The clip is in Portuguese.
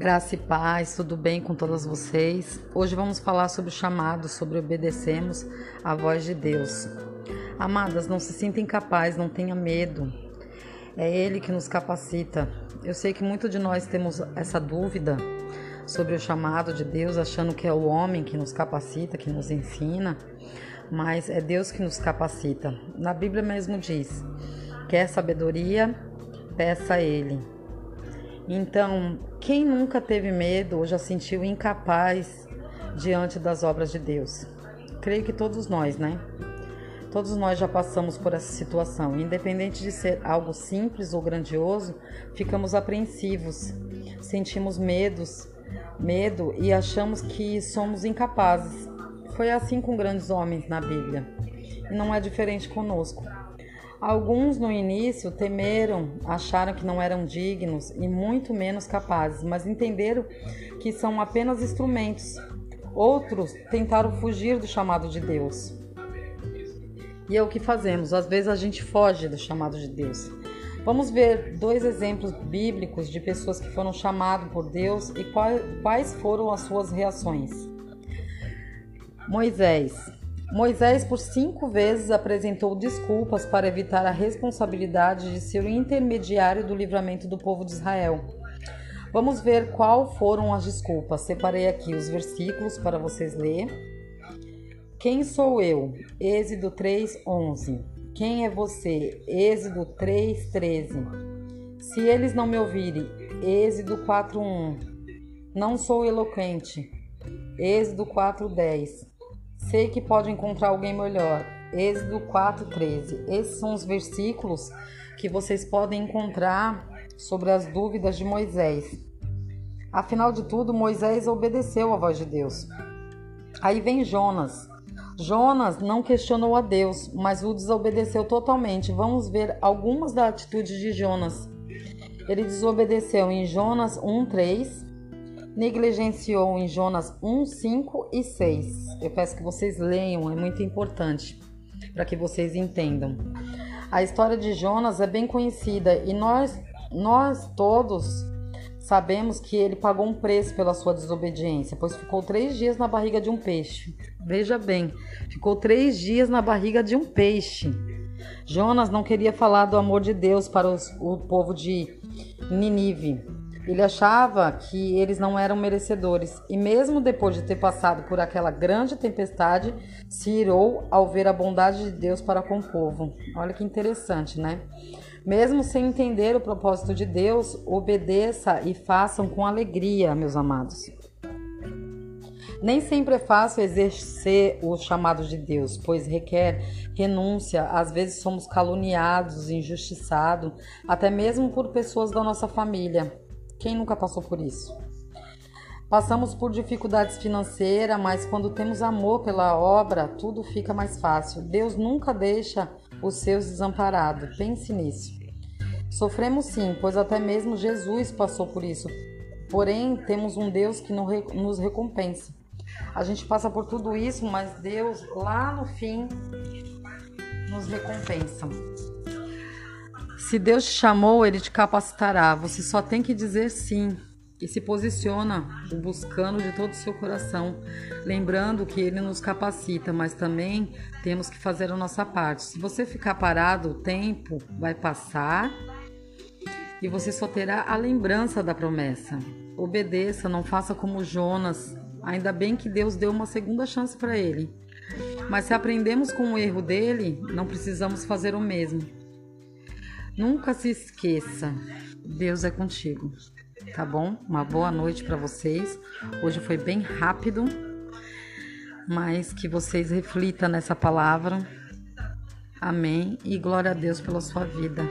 Graça e paz, tudo bem com todas vocês? Hoje vamos falar sobre o chamado, sobre obedecemos a voz de Deus. Amadas, não se sinta incapaz, não tenha medo. É Ele que nos capacita. Eu sei que muito de nós temos essa dúvida sobre o chamado de Deus, achando que é o homem que nos capacita, que nos ensina, mas é Deus que nos capacita. Na Bíblia mesmo diz: quer sabedoria, peça a Ele. Então, quem nunca teve medo ou já sentiu incapaz diante das obras de Deus? Creio que todos nós, né? Todos nós já passamos por essa situação. Independente de ser algo simples ou grandioso, ficamos apreensivos, sentimos medos, medo e achamos que somos incapazes. Foi assim com grandes homens na Bíblia. E não é diferente conosco. Alguns no início temeram, acharam que não eram dignos e muito menos capazes, mas entenderam que são apenas instrumentos. Outros tentaram fugir do chamado de Deus. E é o que fazemos, às vezes a gente foge do chamado de Deus. Vamos ver dois exemplos bíblicos de pessoas que foram chamadas por Deus e quais foram as suas reações. Moisés. Moisés, por cinco vezes, apresentou desculpas para evitar a responsabilidade de ser o intermediário do livramento do povo de Israel. Vamos ver qual foram as desculpas. Separei aqui os versículos para vocês lerem. Quem sou eu? Êxodo 3:11. Quem é você? Êxodo 3:13. Se eles não me ouvirem, Êxodo 4:1. Não sou eloquente. Êxodo 4:10. Sei que pode encontrar alguém melhor. Êxodo 4:13. Esses são os versículos que vocês podem encontrar sobre as dúvidas de Moisés. Afinal de tudo, Moisés obedeceu à voz de Deus. Aí vem Jonas. Jonas não questionou a Deus, mas o desobedeceu totalmente. Vamos ver algumas das atitudes de Jonas. Ele desobedeceu em Jonas 1:3, negligenciou em Jonas 1, 5 e 6. Eu peço que vocês leiam, é muito importante para que vocês entendam. A história de Jonas é bem conhecida e nós, nós todos sabemos que ele pagou um preço pela sua desobediência, pois ficou três dias na barriga de um peixe. Veja bem, ficou três dias na barriga de um peixe. Jonas não queria falar do amor de Deus para os, o povo de Ninive ele achava que eles não eram merecedores e, mesmo depois de ter passado por aquela grande tempestade, se irou ao ver a bondade de Deus para com o povo. Olha que interessante, né? Mesmo sem entender o propósito de Deus, obedeça e façam com alegria, meus amados. Nem sempre é fácil exercer o chamado de Deus, pois requer renúncia. Às vezes somos caluniados, injustiçados, até mesmo por pessoas da nossa família. Quem nunca passou por isso? Passamos por dificuldades financeiras, mas quando temos amor pela obra, tudo fica mais fácil. Deus nunca deixa os seus desamparados. Pense nisso. Sofremos sim, pois até mesmo Jesus passou por isso. Porém, temos um Deus que nos recompensa. A gente passa por tudo isso, mas Deus, lá no fim, nos recompensa. Se Deus te chamou, Ele te capacitará. Você só tem que dizer sim e se posiciona buscando de todo o seu coração, lembrando que Ele nos capacita, mas também temos que fazer a nossa parte. Se você ficar parado, o tempo vai passar e você só terá a lembrança da promessa. Obedeça, não faça como Jonas. Ainda bem que Deus deu uma segunda chance para ele. Mas se aprendemos com o erro dele, não precisamos fazer o mesmo. Nunca se esqueça, Deus é contigo. Tá bom? Uma boa noite para vocês. Hoje foi bem rápido, mas que vocês reflitam nessa palavra. Amém e glória a Deus pela sua vida.